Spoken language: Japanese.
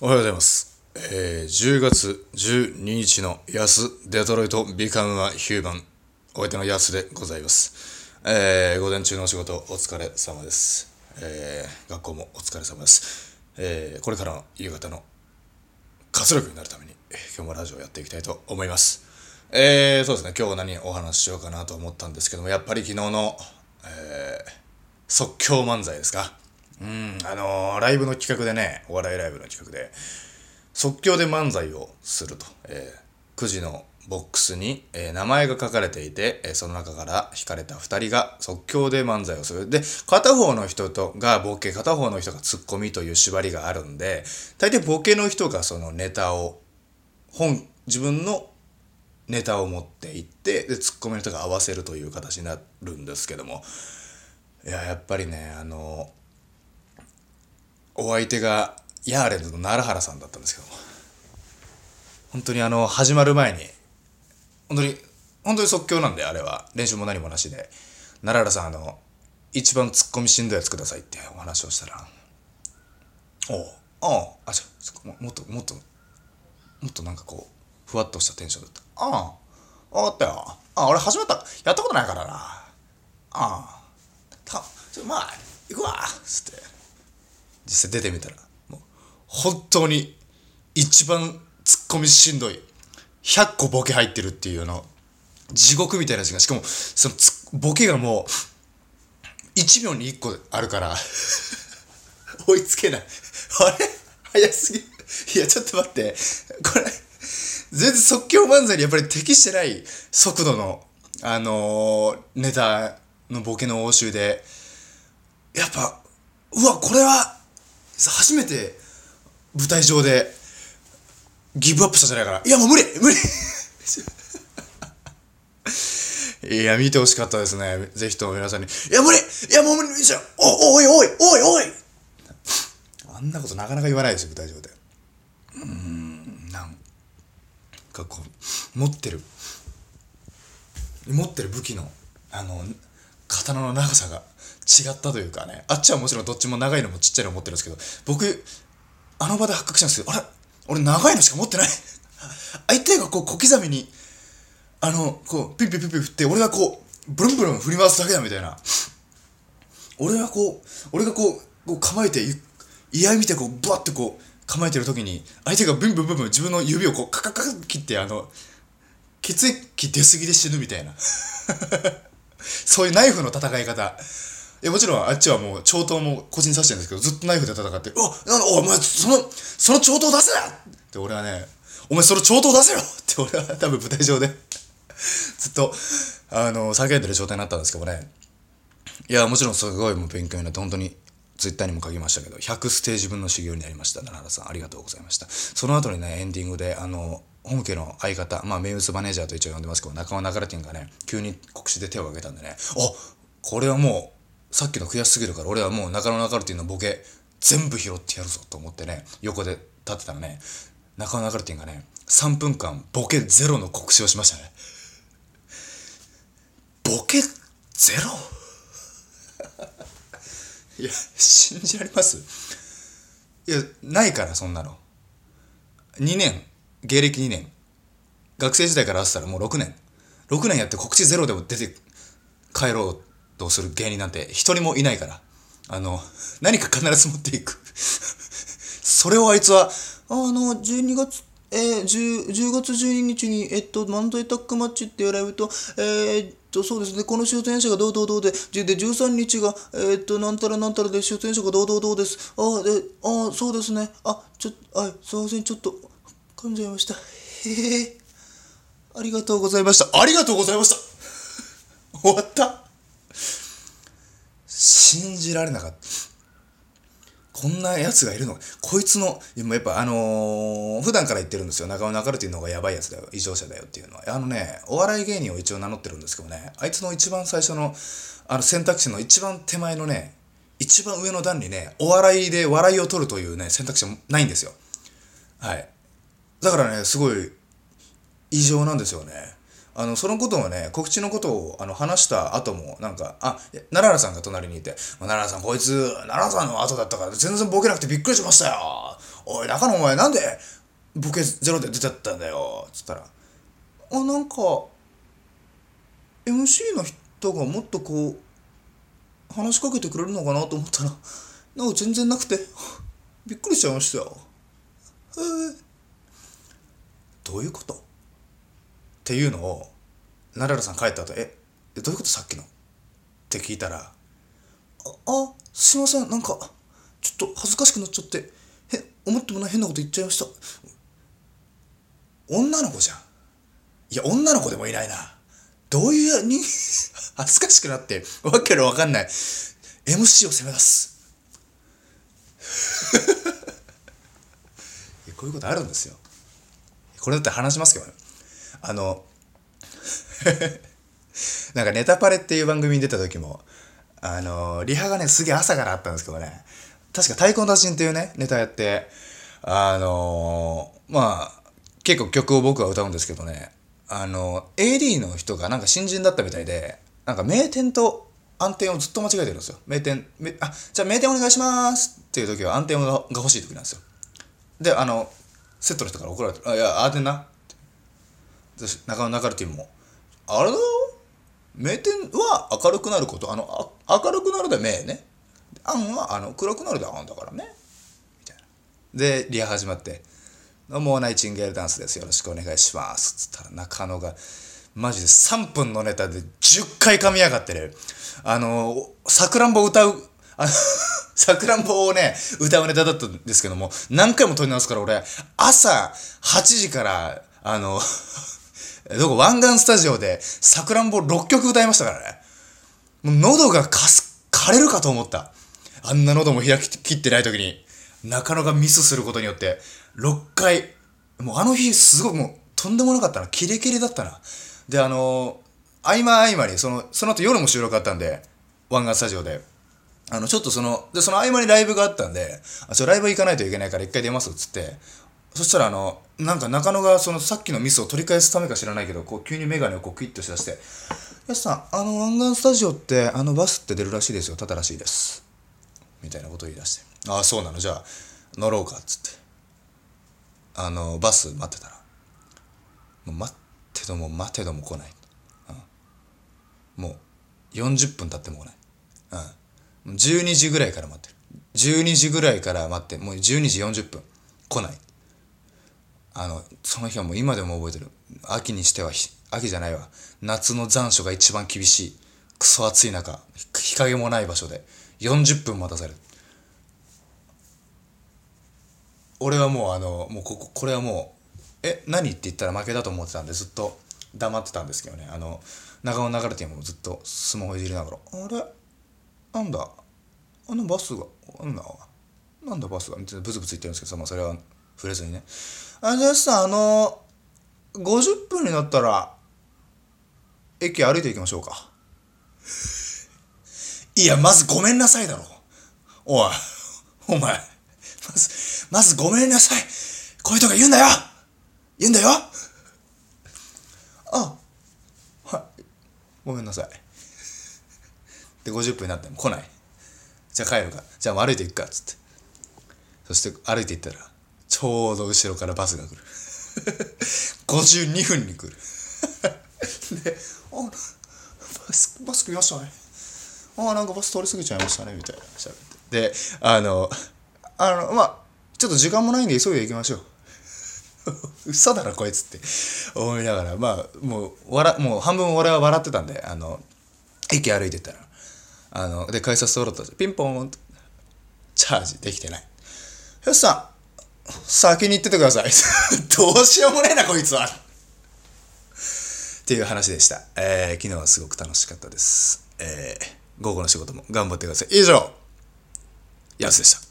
おはようございます。えー、10月12日の安デトロイトビカムアヒューマンお相手の安でございます。えー、午前中のお仕事お疲れ様です。えー、学校もお疲れ様です。えー、これからの夕方の活力になるために今日もラジオをやっていきたいと思います。えー、そうですね、今日何お話ししようかなと思ったんですけども、やっぱり昨日の、えー、即興漫才ですか。うん、あのーライブの企画でね、お笑いライブの企画で、即興で漫才をすると、えー、9時のボックスに、えー名前が書かれていて、えーその中から引かれた2人が即興で漫才をする。で、片方の人とがボケ、片方の人がツッコミという縛りがあるんで、大抵ボケの人がそのネタを、本、自分のネタを持っていって、で、ツッコミの人が合わせるという形になるんですけども、いや、やっぱりね、あのお相手がヤーレンズの奈良原さんだったんですけど。も本当にあの始まる前に本当に本当に即興なんであれは。練習も何もなしで。奈良原さんあの一番ツッコミしんどいやつくださいってお話をしたら「おうあああじゃあももっともっともっとなんかこうふわっとしたテンションだった「ああ分かったよ。あ俺始まったやったことないからな。ああたちょまあ行くわ」つって。実際出てみたらもう本当に一番ツッコミしんどい100個ボケ入ってるっていうあの地獄みたいな時間。しかもそのボケがもう1秒に1個あるから 追いつけない。あれ？早すぎ。いやちょっと待って。これ全然即興漫才にやっぱり適してない速度のあのーネタのボケの応酬でやっぱうわこれは初めて舞台上でギブアップしたじゃないかないやもう無理無理。いや見てほしかったですね。ぜひとも皆さんに。いや無理いやもう無理じゃおおいおいおいおい。あんなことなかなか言わないですよ舞台上で。うーんなんかこう持ってる。持ってる武器のあの刀の長さが違ったというかね。あっちはもちろんどっちも長いのもちっちゃいの持ってるんですけど僕あの場で発覚したんですけどあれ？俺長いのしか持ってない。相手がこう小刻みにあのこうピッピッピッピッ振って俺がこうブルンブルン振り回すだけだみたいな。俺がこう俺がこうこう構えて居合見てこうブワッてこう構えてる時に相手がブンブンブンブン自分の指をこうカカカカ切ってあの血液出過ぎで死ぬみたいな。そういうナイフの戦い方いやもちろんあっちはもう長刀も腰に刺してるんですけどずっとナイフで戦って「うわなんだお前そのその長刀出せな!」って俺はね「お前その長刀出せよ! 」って俺は多分舞台上で ずっとあの叫んでる状態になったんですけどねいやもちろんすごいもう勉強になって本当にツイッターにも書きましたけど100ステージ分の修行になりました奈良原さんありがとうございましたその後にねエンディングであの本家の相方まあ名物マネージャーと一応呼んでますけど中尾流れてんがね急に告知で手を挙げたんでねあこれはもうさっきの悔しすぎるから俺はもう中野流れてんのボケ全部拾ってやるぞと思ってね横で立ってたらね中野流れてんがね3分間ボケゼロの告知をしましたね。ボケゼロ？いや信じられます？いやないからそんなの。2年。芸歴2年。学生時代から合わせたらもう6年。6年やって告知ゼロでも出て帰ろうとする芸人なんて一人もいないから。あの何か必ず持っていく。それをあいつはあの12月えー、10, 10月12日に、えっと、漫才タッグマッチっていうライブと、えー、っと、そうですね、この出演者がどうどうどうで、で、13日が、えー、っと、なんたらなんたらで出演者がどうどうどうです。あ、で、あ、そうですね。あ、ちょ、はい、すいません、ちょっと、噛んじゃいました。へえ。ありがとうございました。ありがとうございました。終わった。信じられなかった。こんなやつがいるのこいつの、やっぱあのー普段から言ってるんですよ。中尾中るっていうのがやばいやつだよ。異常者だよっていうのは。あのね、お笑い芸人を一応名乗ってるんですけどね、あいつの一番最初の、あの選択肢の一番手前のね、一番上の段にね、お笑いで笑いを取るというね、選択肢もないんですよ。はい。だからね、すごい異常なんですよね。あの、そのことをね、告知のことをあの話した後も、なんか、あ、奈良さんが隣にいて、奈良さん、こいつ、奈良さんの後だったから、全然ボケなくてびっくりしましたよ。おい、中野お前なんでボケゼロで出ちゃったんだよ。つったら、あ、なんか、MC の人がもっとこう、話しかけてくれるのかなと思ったら、なんか全然なくて、びっくりしちゃいましたよ。へえ。どういうこと？っていうのを、ナララさん帰った後、え、どういうことさっきの？って聞いたら、あ、あ、すいません、なんか、ちょっと恥ずかしくなっちゃって、へ、思ってもない変なこと言っちゃいました。女の子じゃん。いや、女の子でもいないな。どういうに、恥ずかしくなって、わけのわかんない。MC を攻め出す。こういうことあるんですよ。これだって話しますけどね。あの、なんかネタパレっていう番組に出た時も、あの、リハがね、すげえ朝からあったんですけどね、確か太鼓の達人っていうね、ネタやって、あのまあ、結構曲を僕は歌うんですけどね、あの、AD の人がなんか新人だったみたいで、なんか名店と暗転をずっと間違えてるんですよ。名店、あ、じゃあ名店お願いしますっていう時は暗転が欲しい時なんですよ。で、あの、セットの人から怒られて、あ、いや、暗転な。中野流れても、あれだよ名店は明るくなること、あの、あ明るくなるで名ね。暗はあの暗くなるで暗だからね。みたいな。で、リハ始まって、どうも、ナイチンゲールダンスです。よろしくお願いします。つったら中野が、マジで3分のネタで10回噛みやがってね、あの、さくらんぼ歌う、あの さくらんぼをね、歌うネタだったんですけども、何回も撮り直すから俺、朝8時から、あの どこ、湾岸スタジオで、さくらんぼ6曲歌いましたからね。もう喉がかす、枯れるかと思った。あんな喉も開ききってない時に、中野がミスすることによって、6回、もうあの日すごいもう、とんでもなかったな。キレキレだったな。で、あの、合間合間に、その、その後夜も収録あったんで、湾岸スタジオで。あの、ちょっとその、で、その合間にライブがあったんで、あ、ちょ、ライブ行かないといけないから一回出ますっつって、そしたらあの、なんか中野がそのさっきのミスを取り返すためか知らないけど、こう急にメガネをこうクイッとしだして、やすさん、あの湾岸スタジオってあのバスって出るらしいですよ、ただらしいです。みたいなことを言い出して、ああ、そうなの、じゃあ乗ろうかっつって。あの、バス待ってたら、もう待ってども待てども来ない。うん、もう40分経っても来ない。うん、12時ぐらいから待ってる。12時ぐらいから待って、もう12時40分来ない。あの、その日はもう今でも覚えてる。秋にしては、秋じゃないわ。夏の残暑が一番厳しい。クソ暑い中、日陰もない場所で40分待たされる。俺はもうあの、もうここ、これはもう、え、何って言ったら負けだと思ってたんでずっと黙ってたんですけどね。あの、長尾流れてもずっとスマホいじりながら、あれ？なんだ？あのバスが、なんだ？なんだバスが？みたいなブツブツ言ってるんですけど、まあそれは触れずにね。あじゃあさ、あのー、50分になったら、駅歩いていきましょうか。いや、まずごめんなさいだろ。おい、お前、まず、まずごめんなさい。こういうとこ言うんだよ言うんだよあ、はい、ごめんなさい。で、50分になっても来ない。じゃあ帰るか。じゃあ歩いていくかっ、つって。そして歩いていったら、ちょうど後ろからバスが来る 52分に来る で「あバスバス来ましたねあなんかバス通り過ぎちゃいましたね」みたいな喋ってであのあのまあちょっと時間もないんで急いで行きましょう 嘘だろこいつって思いながらまあもう笑もう半分俺は笑ってたんであの駅歩いてたらあので改札通ろうとピンポンチャージできてないよしさん先に行っててください。どうしようもねえな、こいつは。っていう話でした。えー、昨日はすごく楽しかったです。えー、午後の仕事も頑張ってください。以上、やすでした。